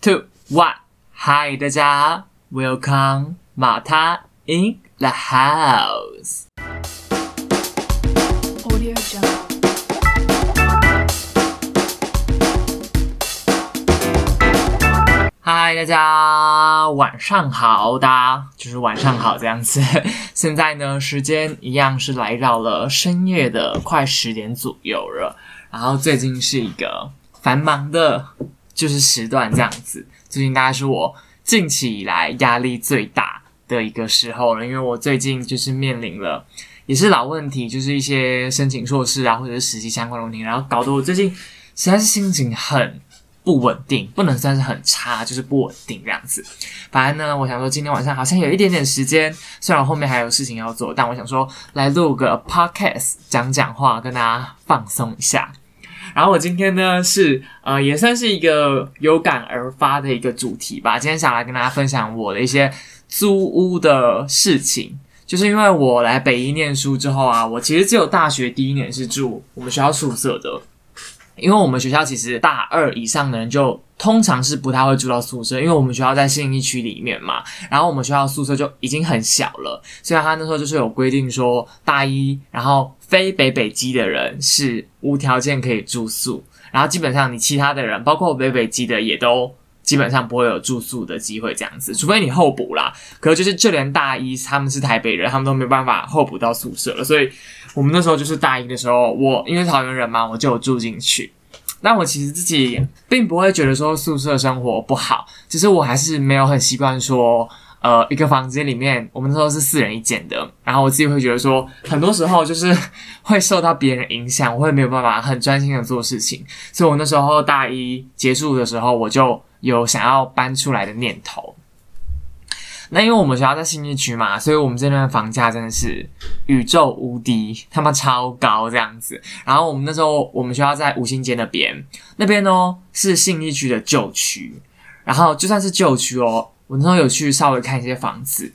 two one。Hi，，大家，Welcome 马塔 in the house。Audio Jungle. 嗨，大家晚上好，大家就是晚上好这样子。现在呢，时间一样是来到了深夜的快十点左右了。然后最近是一个繁忙的，就是时段这样子。最近大概是我近期以来压力最大的一个时候了，因为我最近就是面临了也是老问题，就是一些申请硕士啊，或者是实习相关的问题，然后搞得我最近实在是心情很不稳定，不能算是很差，就是不稳定这样子。反正呢，我想说今天晚上好像有一点点时间，虽然我后面还有事情要做，但我想说来录个 podcast 讲讲话，跟大家放松一下。然后我今天呢是呃也算是一个有感而发的一个主题吧，今天想来跟大家分享我的一些租屋的事情。就是因为我来北一念书之后啊，我其实只有大学第一年是住我们学校宿舍的，因为我们学校其实大二以上的人就通常是不太会住到宿舍，因为我们学校在信义区里面嘛，然后我们学校宿舍就已经很小了，所以他那时候就是有规定说，大一然后非北北基的人是无条件可以住宿，然后基本上你其他的人，包括北北基的也都。基本上不会有住宿的机会，这样子，除非你候补啦。可是就是就连大一他们是台北人，他们都没办法候补到宿舍了。所以我们那时候就是大一的时候，我因为桃园人嘛，我就有住进去。那我其实自己并不会觉得说宿舍生活不好，只是我还是没有很习惯说，呃，一个房间里面我们那时候是四人一间的，然后我自己会觉得说，很多时候就是会受到别人影响，我会没有办法很专心的做事情。所以我那时候大一结束的时候，我就有想要搬出来的念头。那因为我们学校在信义区嘛，所以我们这边的房价真的是宇宙无敌，他妈超高这样子。然后我们那时候我们学校在五星街那边，那边哦是信义区的旧区，然后就算是旧区哦，我那时候有去稍微看一些房子，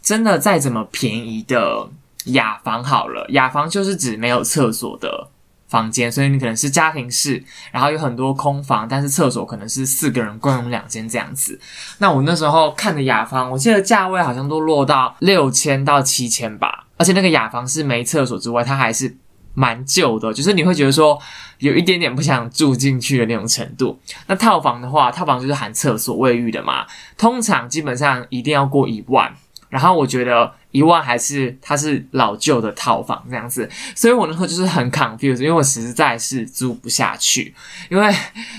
真的再怎么便宜的雅房好了，雅房就是指没有厕所的。房间，所以你可能是家庭式，然后有很多空房，但是厕所可能是四个人共用两间这样子。那我那时候看的雅房，我记得价位好像都落到六千到七千吧，而且那个雅房是没厕所之外，它还是蛮旧的，就是你会觉得说有一点点不想住进去的那种程度。那套房的话，套房就是含厕所、卫浴的嘛，通常基本上一定要过一万。然后我觉得一万还是它是老旧的套房这样子，所以我那时候就是很 confused，因为我实在是租不下去，因为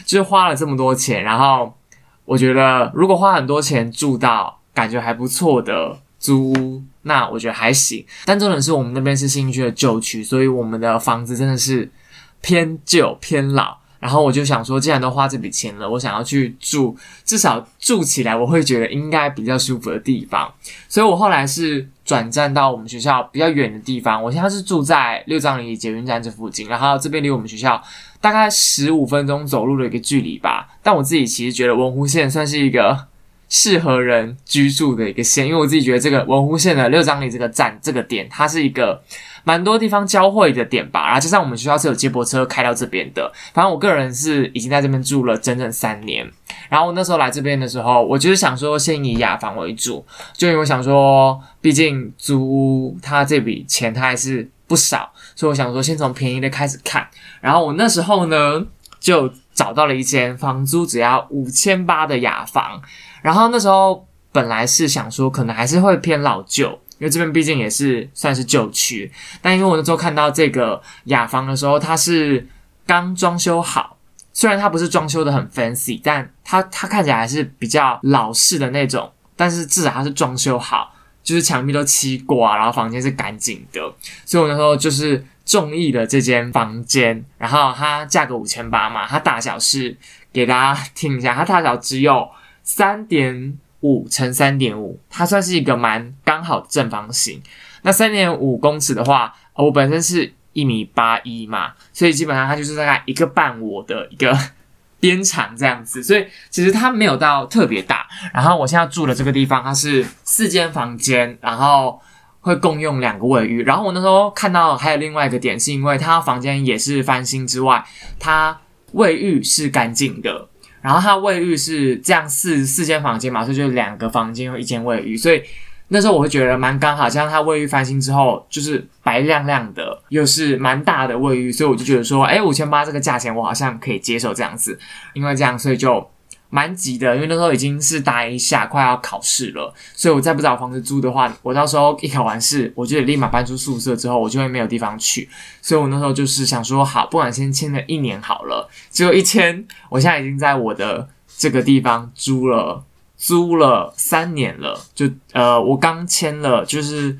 就是花了这么多钱，然后我觉得如果花很多钱住到感觉还不错的租屋，那我觉得还行。但重点是我们那边是新区的旧区，所以我们的房子真的是偏旧偏老。然后我就想说，既然都花这笔钱了，我想要去住，至少住起来我会觉得应该比较舒服的地方。所以我后来是转战到我们学校比较远的地方。我现在是住在六张里捷运站这附近，然后这边离我们学校大概十五分钟走路的一个距离吧。但我自己其实觉得文湖线算是一个适合人居住的一个线，因为我自己觉得这个文湖线的六张里这个站这个点，它是一个。蛮多地方交汇的点吧，然后加上我们学校是有接驳车开到这边的。反正我个人是已经在这边住了整整三年。然后我那时候来这边的时候，我就是想说先以雅房为主，就因为我想说，毕竟租屋它这笔钱它还是不少，所以我想说先从便宜的开始看。然后我那时候呢就找到了一间房租只要五千八的雅房。然后那时候本来是想说可能还是会偏老旧。因为这边毕竟也是算是旧区，但因为我那时候看到这个雅房的时候，它是刚装修好，虽然它不是装修的很 fancy，但它它看起来还是比较老式的那种，但是至少它是装修好，就是墙壁都漆过啊，然后房间是干净的，所以我那时候就是中意了这间房间，然后它价格五千八嘛，它大小是给大家听一下，它大小只有三点。五乘三点五，它算是一个蛮刚好正方形。那三点五公尺的话，我本身是一米八一嘛，所以基本上它就是大概一个半我的一个 边长这样子。所以其实它没有到特别大。然后我现在住的这个地方，它是四间房间，然后会共用两个卫浴。然后我那时候看到还有另外一个点，是因为它房间也是翻新之外，它卫浴是干净的。然后它卫浴是这样四四间房间嘛，所以就两个房间一间卫浴，所以那时候我会觉得蛮刚好，像它卫浴翻新之后就是白亮亮的，又是蛮大的卫浴，所以我就觉得说，哎，五千八这个价钱我好像可以接受这样子，因为这样，所以就。蛮急的，因为那时候已经是大一下，快要考试了，所以我再不找房子租的话，我到时候一考完试，我就得立马搬出宿舍，之后我就会没有地方去，所以我那时候就是想说，好，不管先签了一年好了，结果一签，我现在已经在我的这个地方租了，租了三年了，就呃，我刚签了，就是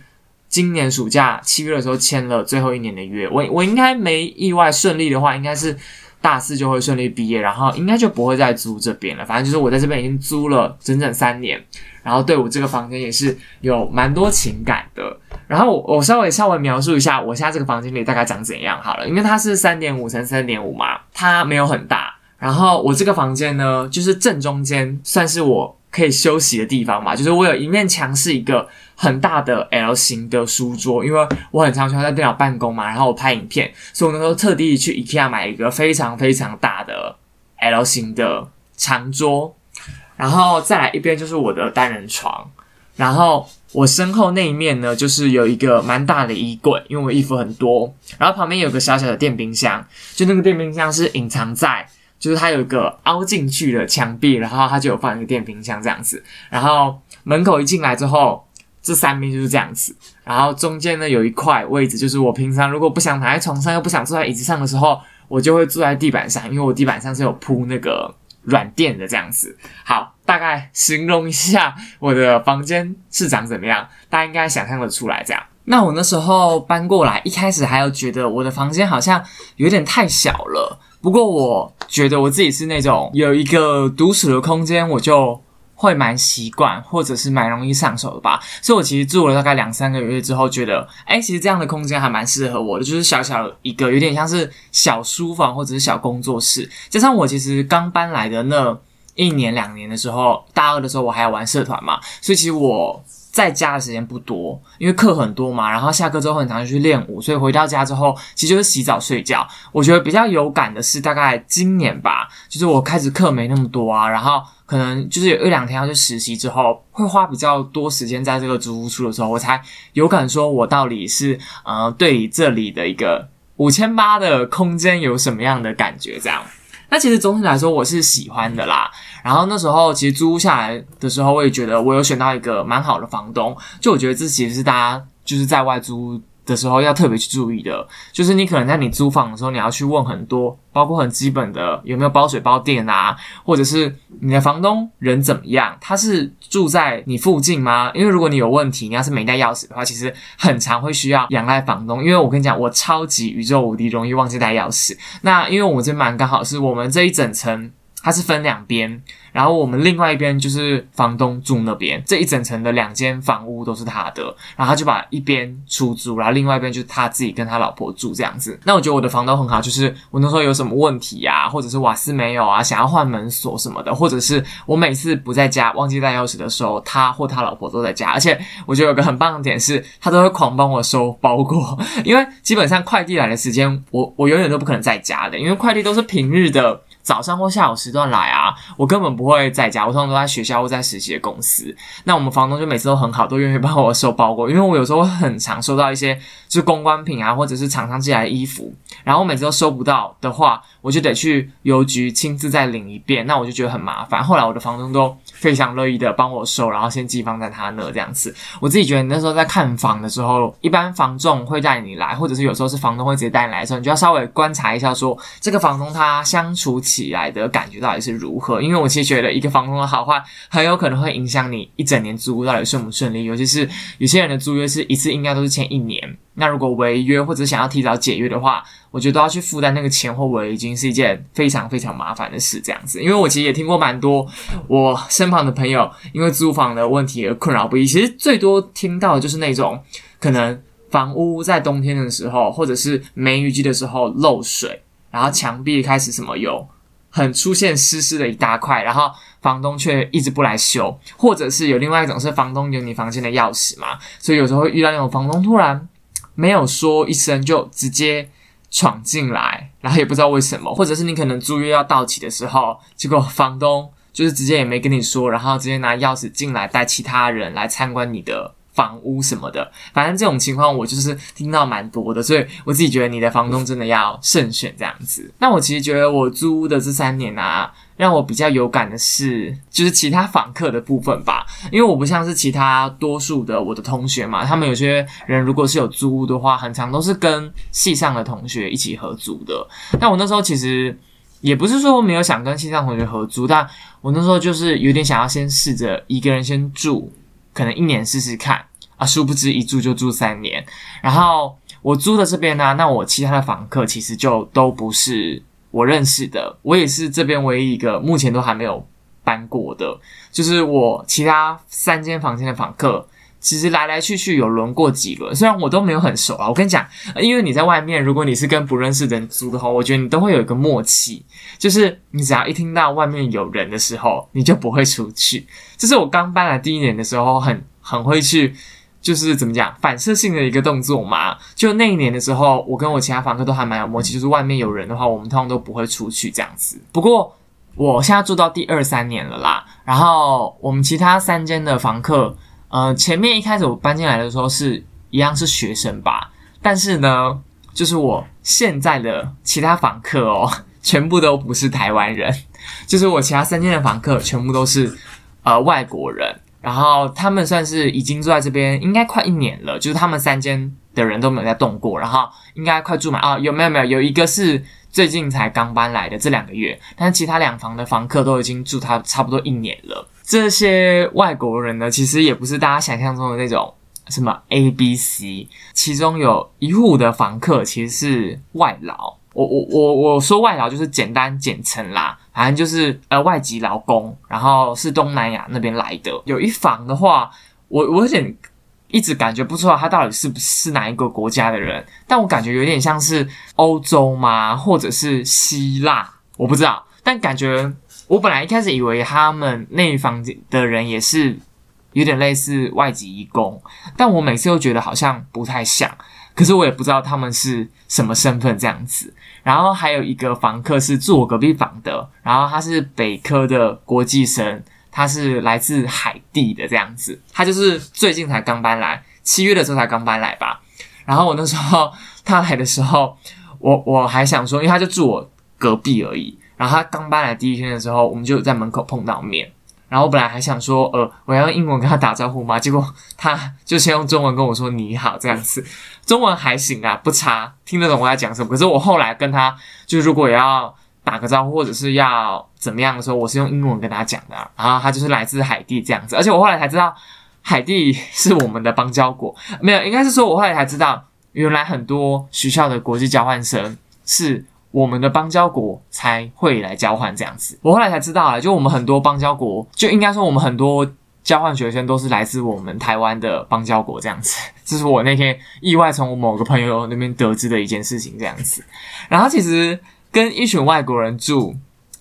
今年暑假七月的时候签了最后一年的约，我我应该没意外顺利的话，应该是。大四就会顺利毕业，然后应该就不会再租这边了。反正就是我在这边已经租了整整三年，然后对我这个房间也是有蛮多情感的。然后我稍微稍微描述一下我现在这个房间里大概长怎样好了，因为它是三点五乘三点五嘛，它没有很大。然后我这个房间呢，就是正中间算是我。可以休息的地方嘛，就是我有一面墙是一个很大的 L 型的书桌，因为我很常喜欢在电脑办公嘛，然后我拍影片，所以我那时候特地去 IKEA 买一个非常非常大的 L 型的长桌，然后再来一边就是我的单人床，然后我身后那一面呢，就是有一个蛮大的衣柜，因为我衣服很多，然后旁边有个小小的电冰箱，就那个电冰箱是隐藏在。就是它有一个凹进去的墙壁，然后它就有放一个电冰箱这样子。然后门口一进来之后，这三边就是这样子。然后中间呢有一块位置，就是我平常如果不想躺在床上又不想坐在椅子上的时候，我就会坐在地板上，因为我地板上是有铺那个软垫的这样子。好，大概形容一下我的房间是长怎么样，大家应该想象得出来这样。那我那时候搬过来，一开始还有觉得我的房间好像有点太小了。不过我觉得我自己是那种有一个独处的空间，我就会蛮习惯，或者是蛮容易上手的吧。所以我其实住了大概两三个月之后，觉得，哎，其实这样的空间还蛮适合我的，就是小小一个，有点像是小书房或者是小工作室。加上我其实刚搬来的那一年两年的时候，大二的时候我还要玩社团嘛，所以其实我。在家的时间不多，因为课很多嘛，然后下课之后很常去练舞，所以回到家之后其实就是洗澡睡觉。我觉得比较有感的是大概今年吧，就是我开始课没那么多啊，然后可能就是有一两天要去实习之后，会花比较多时间在这个租屋处的时候，我才有感说我到底是呃对这里的一个五千八的空间有什么样的感觉这样。那其实总体来说我是喜欢的啦。然后那时候其实租下来的时候，我也觉得我有选到一个蛮好的房东。就我觉得这其实是大家就是在外租。的时候要特别去注意的，就是你可能在你租房的时候，你要去问很多，包括很基本的有没有包水包电啊，或者是你的房东人怎么样，他是住在你附近吗？因为如果你有问题，你要是没带钥匙的话，其实很常会需要仰赖房东。因为我跟你讲，我超级宇宙无敌容易忘记带钥匙。那因为我们这边刚好是我们这一整层。它是分两边，然后我们另外一边就是房东住那边，这一整层的两间房屋都是他的，然后他就把一边出租，然后另外一边就是他自己跟他老婆住这样子。那我觉得我的房东很好，就是我那时候有什么问题呀，或者是瓦斯没有啊，想要换门锁什么的，或者是我每次不在家忘记带钥匙的时候，他或他老婆都在家，而且我觉得有个很棒的点是，他都会狂帮我收包裹，因为基本上快递来的时间，我我永远都不可能在家的，因为快递都是平日的。早上或下午时段来啊，我根本不会在家，我通常都在学校或在实习的公司。那我们房东就每次都很好，都愿意帮我收包裹，因为我有时候很常收到一些是公关品啊，或者是厂商寄来的衣服，然后我每次都收不到的话，我就得去邮局亲自再领一遍，那我就觉得很麻烦。后来我的房东都非常乐意的帮我收，然后先寄放在他那这样子。我自己觉得那时候在看房的时候，一般房仲会带你来，或者是有时候是房东会直接带你来的时候，你就要稍微观察一下，说这个房东他相处。起来的感觉到底是如何？因为我其实觉得一个房东的好坏，很有可能会影响你一整年租屋到底顺不顺利。尤其是有些人的租约是一次应该都是签一年，那如果违约或者想要提早解约的话，我觉得都要去负担那个钱或违约金，是一件非常非常麻烦的事。这样子，因为我其实也听过蛮多我身旁的朋友因为租房的问题而困扰不已。其实最多听到的就是那种可能房屋在冬天的时候，或者是梅雨季的时候漏水，然后墙壁开始什么有。很出现湿湿的一大块，然后房东却一直不来修，或者是有另外一种是房东有你房间的钥匙嘛，所以有时候会遇到那种房东突然没有说一声就直接闯进来，然后也不知道为什么，或者是你可能租约要到期的时候，结果房东就是直接也没跟你说，然后直接拿钥匙进来带其他人来参观你的房屋什么的，反正这种情况我就是听到蛮多的，所以我自己觉得你的房东真的要慎选这样子。那我其实觉得我租屋的这三年啊。让我比较有感的是，就是其他访客的部分吧，因为我不像是其他多数的我的同学嘛，他们有些人如果是有租屋的话，很常都是跟系上的同学一起合租的。但我那时候其实也不是说我没有想跟系上同学合租，但我那时候就是有点想要先试着一个人先住，可能一年试试看啊，殊不知一住就住三年。然后我租的这边呢，那我其他的房客其实就都不是。我认识的，我也是这边唯一一个目前都还没有搬过的，就是我其他三间房间的房客，其实来来去去有轮过几轮，虽然我都没有很熟啊。我跟你讲，因为你在外面，如果你是跟不认识的人租的话，我觉得你都会有一个默契，就是你只要一听到外面有人的时候，你就不会出去。这是我刚搬来第一年的时候，很很会去。就是怎么讲，反射性的一个动作嘛。就那一年的时候，我跟我其他房客都还蛮有默契。就是外面有人的话，我们通常都不会出去这样子。不过我现在住到第二三年了啦。然后我们其他三间的房客，呃，前面一开始我搬进来的时候是一样是学生吧。但是呢，就是我现在的其他房客哦，全部都不是台湾人。就是我其他三间的房客全部都是呃外国人。然后他们算是已经住在这边，应该快一年了。就是他们三间的人都没有在动过，然后应该快住满啊？有没有没有？有一个是最近才刚搬来的，这两个月。但是其他两房的房客都已经住他差不多一年了。这些外国人呢，其实也不是大家想象中的那种什么 A、B、C，其中有一户的房客其实是外劳。我我我我说外劳就是简单简称啦，反正就是呃外籍劳工，然后是东南亚那边来的。有一房的话，我我有点一直感觉不出来他到底是不是哪一个国家的人，但我感觉有点像是欧洲吗，或者是希腊，我不知道。但感觉我本来一开始以为他们那一房的人也是有点类似外籍义工，但我每次又觉得好像不太像。可是我也不知道他们是什么身份这样子，然后还有一个房客是住我隔壁房的，然后他是北科的国际生，他是来自海地的这样子，他就是最近才刚搬来，七月的时候才刚搬来吧。然后我那时候 他来的时候，我我还想说，因为他就住我隔壁而已，然后他刚搬来第一天的时候，我们就在门口碰到面。然后我本来还想说，呃，我要用英文跟他打招呼嘛，结果他就先用中文跟我说你好这样子，中文还行啊，不差，听得懂我在讲什么。可是我后来跟他，就如果要打个招呼或者是要怎么样的时候，我是用英文跟他讲的。然后他就是来自海地这样子，而且我后来才知道，海地是我们的邦交国，没有，应该是说我后来才知道，原来很多学校的国际交换生是。我们的邦交国才会来交换这样子，我后来才知道啊，就我们很多邦交国，就应该说我们很多交换学生都是来自我们台湾的邦交国这样子，这是我那天意外从我某个朋友那边得知的一件事情这样子。然后其实跟一群外国人住，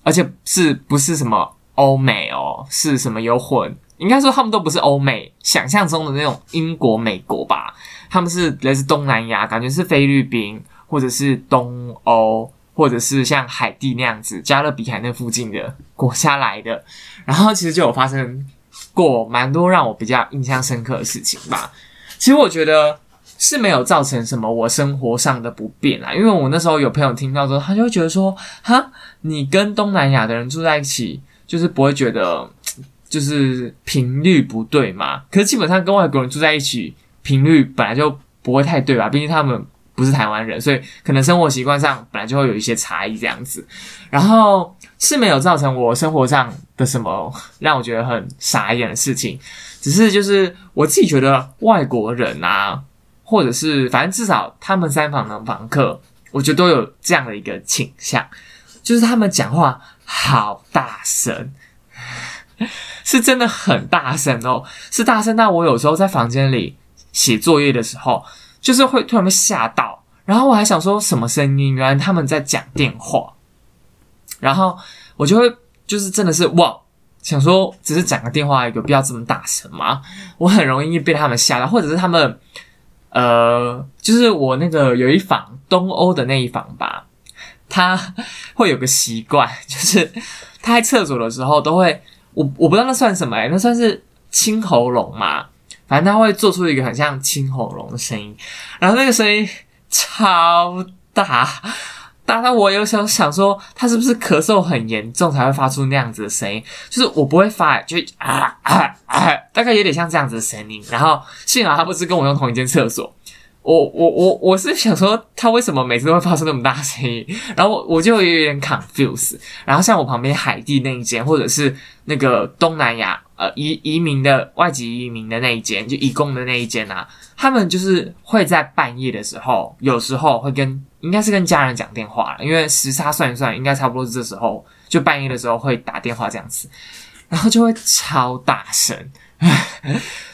而且是不是什么欧美哦，是什么有混，应该说他们都不是欧美想象中的那种英国、美国吧，他们是来自东南亚，感觉是菲律宾或者是东欧。或者是像海地那样子，加勒比海那附近的国家来的，然后其实就有发生过蛮多让我比较印象深刻的事情吧。其实我觉得是没有造成什么我生活上的不便啊，因为我那时候有朋友听到之后，他就会觉得说：“哈，你跟东南亚的人住在一起，就是不会觉得就是频率不对嘛？可是基本上跟外国人住在一起，频率本来就不会太对吧？毕竟他们。”不是台湾人，所以可能生活习惯上本来就会有一些差异这样子，然后是没有造成我生活上的什么让我觉得很傻眼的事情，只是就是我自己觉得外国人啊，或者是反正至少他们三房的房客，我觉得都有这样的一个倾向，就是他们讲话好大声，是真的很大声哦，是大声到我有时候在房间里写作业的时候。就是会突然被吓到，然后我还想说什么声音，原来他们在讲电话，然后我就会就是真的是哇，想说只是讲个电话，有必要这么大声吗？我很容易被他们吓到，或者是他们呃，就是我那个有一房东欧的那一房吧，他会有个习惯，就是他在厕所的时候都会，我我不知道那算什么、欸，那算是清喉咙嘛？反正他会做出一个很像清喉咙的声音，然后那个声音超大，大到我有时候想说，他是不是咳嗽很严重才会发出那样子的声音？就是我不会发，就啊啊啊，大概有点像这样子的声音。然后幸好他不是跟我用同一间厕所，我我我我是想说，他为什么每次都会发出那么大声音？然后我我就有点 confuse。然后像我旁边海地那一间，或者是那个东南亚呃移移民的外籍移民的那一间，就移工的那一间啊，他们就是会在半夜的时候，有时候会跟应该是跟家人讲电话，因为时差算一算，应该差不多是这时候，就半夜的时候会打电话这样子，然后就会超大声。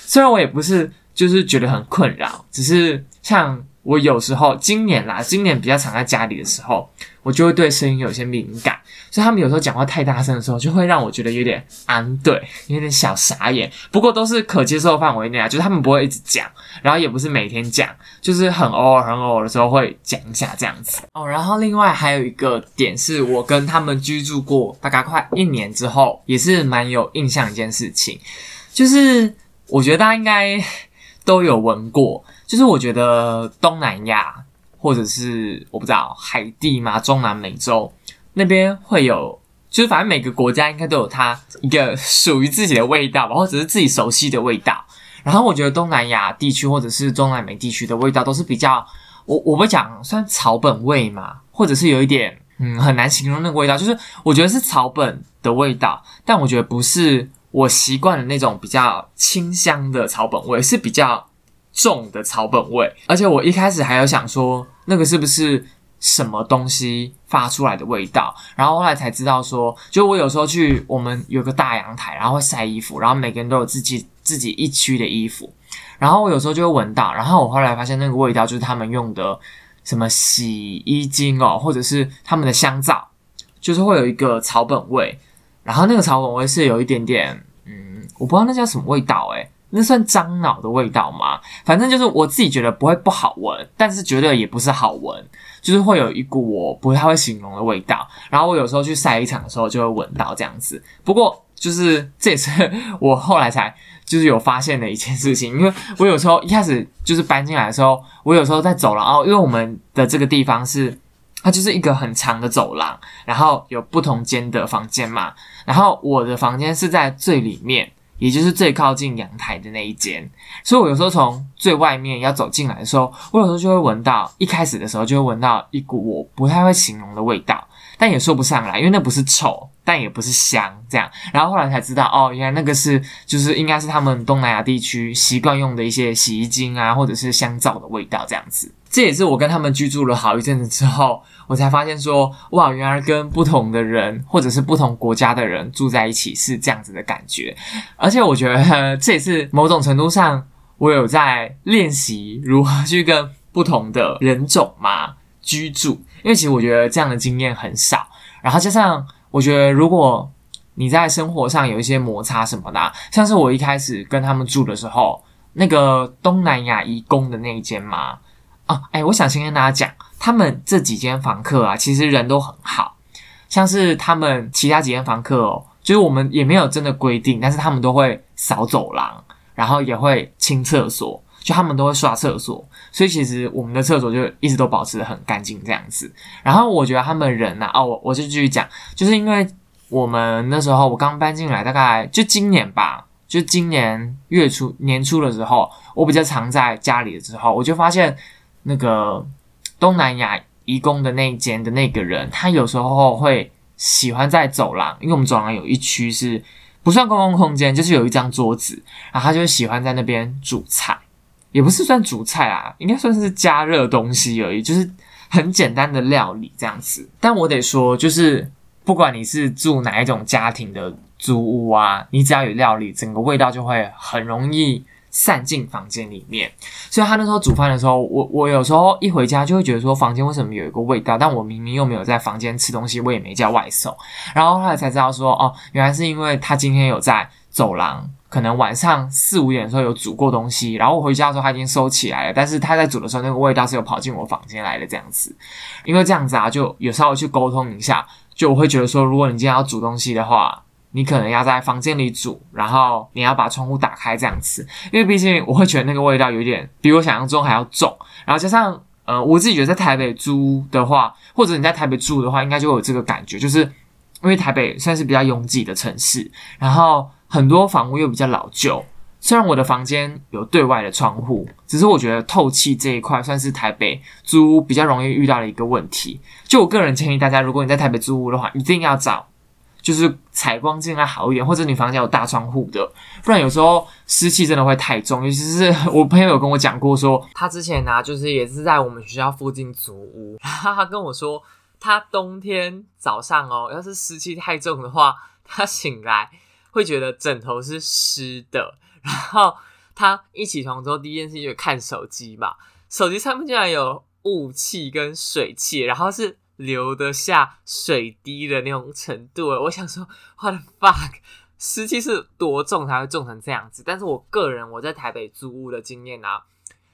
虽然我也不是就是觉得很困扰，只是像我有时候今年啦，今年比较常在家里的时候，我就会对声音有些敏感，所以他们有时候讲话太大声的时候，就会让我觉得有点安对，有点小傻眼。不过都是可接受范围内啊，就是他们不会一直讲，然后也不是每天讲，就是很偶尔、很偶尔的时候会讲一下这样子。哦，然后另外还有一个点是我跟他们居住过大概快一年之后，也是蛮有印象一件事情，就是我觉得大家应该都有闻过，就是我觉得东南亚或者是我不知道海地嘛，中南美洲那边会有，就是反正每个国家应该都有它一个属于自己的味道吧，或者是自己熟悉的味道。然后我觉得东南亚地区或者是中南美地区的味道都是比较，我我会讲算草本味嘛，或者是有一点嗯很难形容那个味道，就是我觉得是草本的味道，但我觉得不是我习惯的那种比较清香的草本味，是比较重的草本味。而且我一开始还有想说，那个是不是什么东西发出来的味道？然后后来才知道说，就我有时候去我们有个大阳台，然后会晒衣服，然后每个人都有自己自己一区的衣服，然后我有时候就会闻到，然后我后来发现那个味道就是他们用的什么洗衣精哦，或者是他们的香皂，就是会有一个草本味，然后那个草本味是有一点点，嗯，我不知道那叫什么味道诶、那算樟脑的味道吗？反正就是我自己觉得不会不好闻，但是绝对也不是好闻，就是会有一股我不太会形容的味道。然后我有时候去晒衣场的时候就会闻到这样子。不过就是这也是 我后来才就是有发现的一件事情，因为我有时候一开始就是搬进来的时候，我有时候在走廊哦，因为我们的这个地方是。它就是一个很长的走廊，然后有不同间的房间嘛。然后我的房间是在最里面，也就是最靠近阳台的那一间，所以我有时候从最外面要走进来的时候，我有时候就会闻到，一开始的时候就会闻到一股我不太会形容的味道，但也说不上来，因为那不是臭，但也不是香，这样。然后后来才知道，哦，原来那个是就是应该是他们东南亚地区习惯用的一些洗衣精啊，或者是香皂的味道这样子。这也是我跟他们居住了好一阵子之后，我才发现说，哇，原来跟不同的人或者是不同国家的人住在一起是这样子的感觉。而且我觉得这也是某种程度上，我有在练习如何去跟不同的人种嘛居住，因为其实我觉得这样的经验很少。然后加上我觉得，如果你在生活上有一些摩擦什么的、像是我一开始跟他们住的时候，那个东南亚移工的那一间嘛。啊，哎，我想先跟大家讲，他们这几间房客啊，其实人都很好，像是他们其他几间房客哦，就是我们也没有真的规定，但是他们都会扫走廊，然后也会清厕所，就他们都会刷厕所，所以其实我们的厕所就一直都保持的很干净这样子。然后我觉得他们人呐、啊，哦，我我就继续讲，就是因为我们那时候我刚搬进来，大概就今年吧。就今年月初年初的时候，我比较常在家里的时候，我就发现那个东南亚移工的那一间的那个人，他有时候会喜欢在走廊，因为我们走廊有一区是不算公共空间，就是有一张桌子，然后他就喜欢在那边煮菜，也不是算煮菜啊，应该算是加热东西而已，就是很简单的料理这样子。但我得说，就是不管你是住哪一种家庭的租屋啊，你只要有料理，整个味道就会很容易散进房间里面。所以他那时候煮饭的时候，我我有时候一回家就会觉得说，房间为什么有一个味道？但我明明又没有在房间吃东西，我也没叫外送。然后后来才知道说，哦，原来是因为他今天有在走廊可能晚上四五点的时候有煮过东西，然后我回家的时候他已经收起来了，但是他在煮的时候那个味道是有跑进我房间来的这样子。因为这样子啊，就有稍微去沟通一下，就我会觉得说，如果你今天要煮东西的话，你可能要在房间里煮，然后你要把窗户打开这样子，因为毕竟我会觉得那个味道有点比我想象中还要重，然后加上呃，我自己觉得在台北租的话，或者你在台北住的话，应该就会有这个感觉，就是因为台北算是比较拥挤的城市，然后很多房屋又比较老旧。虽然我的房间有对外的窗户，只是我觉得透气这一块算是台北租比较容易遇到的一个问题。就我个人建议大家，如果你在台北租屋的话，一定要找就是采光尽量好一点，或者你房间有大窗户的，不然有时候湿气真的会太重。尤其是我朋友有跟我讲过说，他之前呢、就是也是在我们学校附近租屋，他跟我说，他冬天早上哦，要是湿气太重的话，他醒来会觉得枕头是湿的。然后他一起床之后，第一件事就是看手机嘛，手机上面竟然有雾气跟水汽，然后是流得下水滴的那种程度。我想说，what the fuck，湿气是多重才会重成这样子？但是我个人我在台北租屋的经验啊，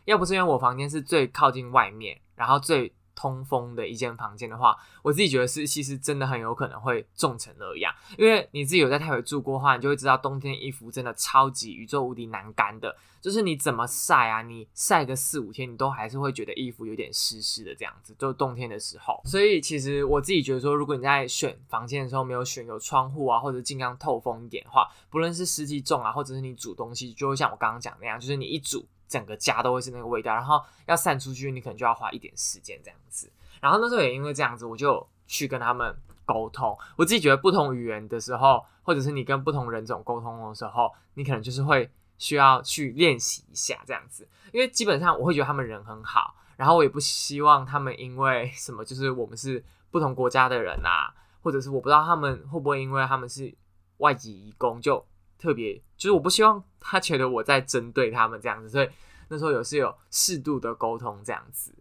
要不是因为我房间是最靠近外面，然后最通风的一间房间的话，我自己觉得是其实真的很有可能会重成那样。因为你自己有在台北住过的话，你就会知道冬天衣服真的超级宇宙无敌难干的，就是你怎么晒啊，你晒个四五天，你都还是会觉得衣服有点湿湿的这样子，就冬天的时候。所以其实我自己觉得说，如果你在选房间的时候没有选有窗户啊，或者尽量透风一点的话，不论是湿气重啊，或者是你煮东西，就会像我刚刚讲那样，就是你一煮。整个家都会是那个味道，然后要散出去，你可能就要花一点时间这样子。然后那时候也因为这样子，我就去跟他们沟通。我自己觉得不同语言的时候，或者是你跟不同人种沟通的时候，你可能就是会需要去练习一下这样子。因为基本上我会觉得他们人很好，然后我也不希望他们因为什么，就是我们是不同国家的人啊，或者是我不知道他们会不会因为他们是外籍移工就。特别就是我不希望他觉得我在针对他们这样子，所以那时候有是有适度的沟通这样子。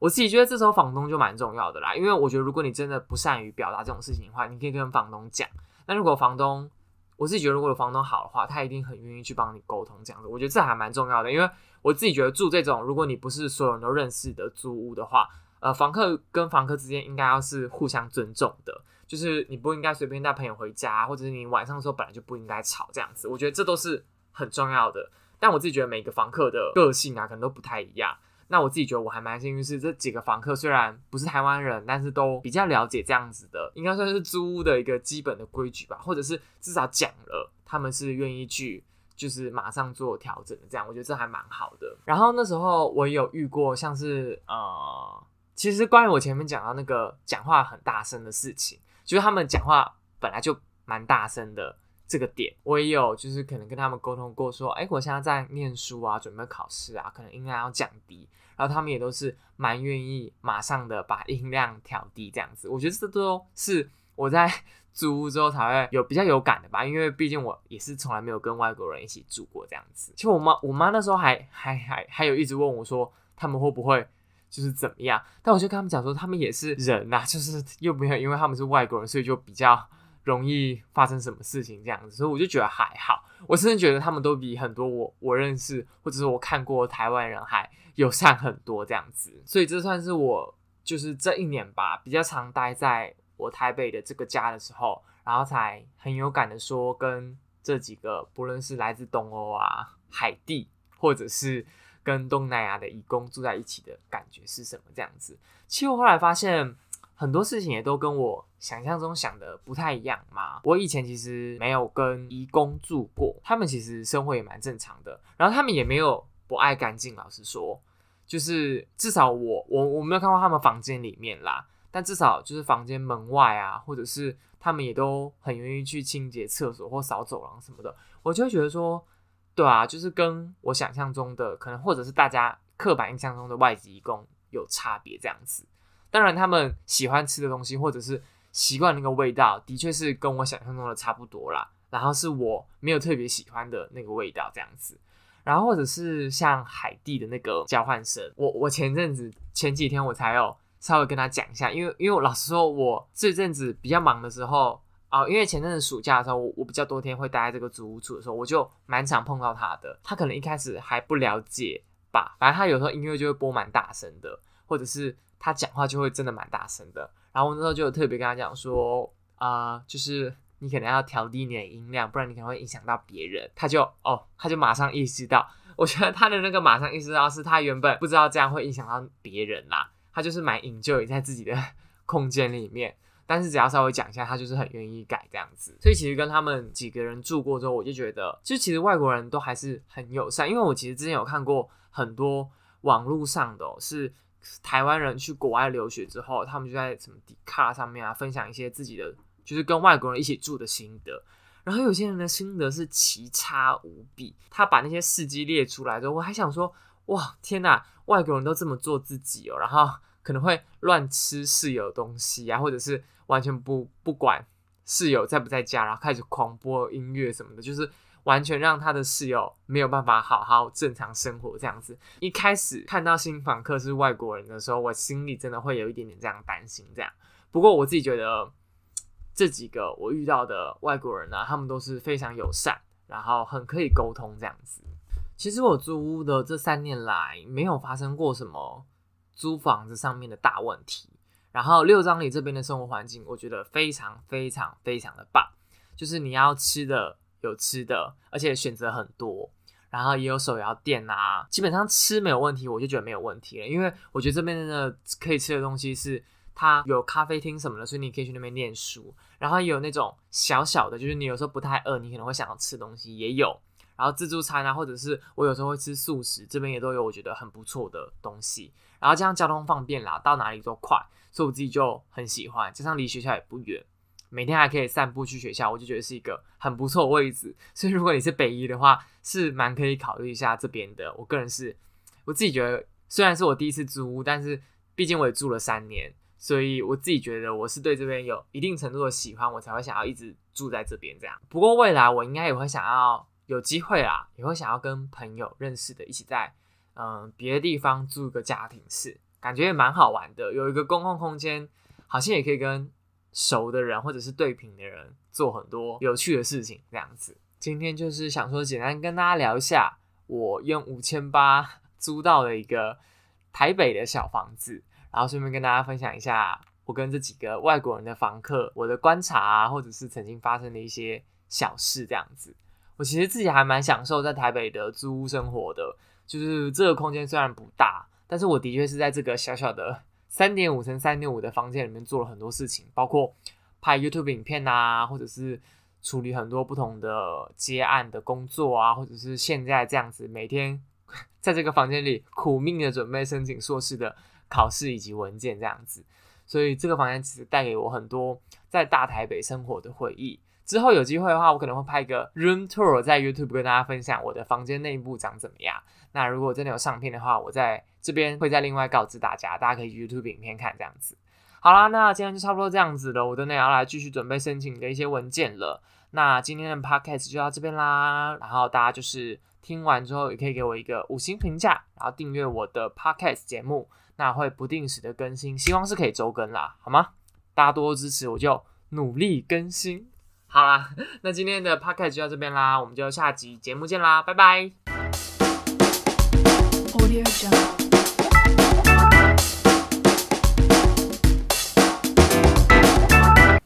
我自己觉得这时候房东就蛮重要的啦，因为我觉得如果你真的不善于表达这种事情的话，你可以跟房东讲。那如果房东，我自己觉得如果有房东好的话，他一定很愿意去帮你沟通这样子。我觉得这还蛮重要的，因为我自己觉得住这种如果你不是所有人都认识的租屋的话，呃，房客跟房客之间应该要是互相尊重的。就是你不应该随便带朋友回家，或者是你晚上的时候本来就不应该吵这样子。我觉得这都是很重要的。但我自己觉得每个房客的个性啊，可能都不太一样。那我自己觉得我还蛮幸运，是这几个房客虽然不是台湾人，但是都比较了解这样子的，应该算是租屋的一个基本的规矩吧，或者是至少讲了，他们是愿意去就是马上做调整的。这样我觉得这还蛮好的。然后那时候我有遇过像是呃，其实关于我前面讲到那个讲话很大声的事情。就是他们讲话本来就蛮大声的这个点，我也有就是可能跟他们沟通过，说，哎，我现在在念书啊，准备考试啊，可能音量要降低，然后他们也都是蛮愿意马上的把音量调低这样子。我觉得这都是我在 租屋之后才会有比较有感的吧，因为毕竟我也是从来没有跟外国人一起住过这样子。其实我妈我妈那时候还还还还有一直问我说，他们会不会？就是怎么样？但我就跟他们讲说，他们也是人呐，就是又没有，因为他们是外国人，所以就比较容易发生什么事情这样子。所以我就觉得还好，我甚至觉得他们都比很多我我认识或者是我看过台湾人还友善很多这样子。所以这算是我就是这一年吧，比较常待在我台北的这个家的时候，然后才很有感的说，跟这几个不论是来自东欧啊、海地或者是。跟东南亚的义工住在一起的感觉是什么？这样子，其实我后来发现很多事情也都跟我想象中想的不太一样嘛。我以前其实没有跟义工住过，他们其实生活也蛮正常的，然后他们也没有不爱干净。老实说，就是至少我我我没有看过他们房间里面啦，但至少就是房间门外啊，或者是他们也都很愿意去清洁厕所或扫走廊什么的，我就会觉得说。对啊，就是跟我想象中的可能，或者是大家刻板印象中的外籍义工有差别这样子。当然，他们喜欢吃的东西，或者是习惯那个味道，的确是跟我想象中的差不多啦。然后是我没有特别喜欢的那个味道这样子。然后或者是像海地的那个交换生，我我前阵子前几天我才有稍微跟他讲一下，因为因为我老实说，我这阵子比较忙的时候。啊、因为前阵子暑假的时候，我我比较多天会待在这个租屋处的时候，我就蛮常碰到他的。他可能一开始还不了解吧，反正他有时候音乐就会播蛮大声的，或者是他讲话就会真的蛮大声的。然后我那时候就特别跟他讲说，啊、就是你可能要调低你的音量，不然你可能会影响到别人。他就哦，他就马上意识到，我觉得他的那个马上意识到是他原本不知道这样会影响到别人啦，他就是蛮 enjoy 在自己的 空间里面。但是只要稍微讲一下，他就是很愿意改这样子。所以其实跟他们几个人住过之后，我就觉得，就其实外国人都还是很友善。因为我其实之前有看过很多网络上的、是台湾人去国外留学之后，他们就在什么 d 卡上面啊分享一些自己的，就是跟外国人一起住的心得。然后有些人的心得是奇差无比，他把那些事迹列出来之后，我还想说，哇，天哪，外国人都这么做自己哦，然后可能会乱吃室友东西啊，或者是完全不不管室友在不在家，然后开始狂播音乐什么的，就是完全让他的室友没有办法好好正常生活这样子。一开始看到新访客是外国人的时候，我心里真的会有一点点这样担心这样。不过我自己觉得这几个我遇到的外国人呢、他们都是非常友善，然后很可以沟通这样子。其实我租屋的这三年来，没有发生过什么租房子上面的大问题。然后六张里这边的生活环境，我觉得非常非常非常的棒，就是你要吃的有吃的，而且选择很多，然后也有手摇店啊，基本上吃没有问题，我就觉得没有问题了，因为我觉得这边的可以吃的东西是它有咖啡厅什么的，所以你可以去那边念书，然后也有那种小小的，就是你有时候不太饿，你可能会想要吃东西也有。然后自助餐啊，或者是我有时候会吃素食，这边也都有我觉得很不错的东西。然后这样交通方便啦，到哪里都快，所以我自己就很喜欢。加上离学校也不远，每天还可以散步去学校，我就觉得是一个很不错的位置。所以如果你是北医的话，是蛮可以考虑一下这边的。我个人是我自己觉得，虽然是我第一次租屋，但是毕竟我也住了三年，所以我自己觉得我是对这边有一定程度的喜欢，我才会想要一直住在这边这样。不过未来我应该也会想要。有机会啦，也会想要跟朋友认识的，一起在嗯别的地方租一个家庭式，感觉也蛮好玩的。有一个公共空间，好像也可以跟熟的人或者是对平的人做很多有趣的事情，这样子。今天就是想说，简单跟大家聊一下，我用五千八租到的一个台北的小房子，然后顺便跟大家分享一下我跟这几个外国人的房客我的观察啊，或者是曾经发生的一些小事，这样子。我其实自己还蛮享受在台北的租屋生活的，就是这个空间虽然不大，但是我的确是在这个小小的 三点五乘三点五的房间里面做了很多事情，包括拍 YouTube 影片啊，或者是处理很多不同的接案的工作啊，或者是现在这样子每天 在这个房间里苦命的准备申请硕士的考试以及文件这样子，所以这个房间其实带给我很多在大台北生活的回忆。之后有机会的话，我可能会拍一个 room tour 在 YouTube 跟大家分享我的房间内部长怎么样。那如果真的有上片的话，我在这边会再另外告知大家，大家可以 YouTube 影片看这样子。好啦，那今天就差不多这样子了，我真的要来继续准备申请的一些文件了。那今天的 Podcast 就到这边啦，然后大家就是听完之后也可以给我一个五星评价，然后订阅我的 Podcast 节目，那会不定时的更新，希望是可以周更啦，好吗？大家多多支持，我就努力更新。好啦，那今天的 podcast 就到这边啦，我们就下集节目见啦，拜拜。Audio Jungle.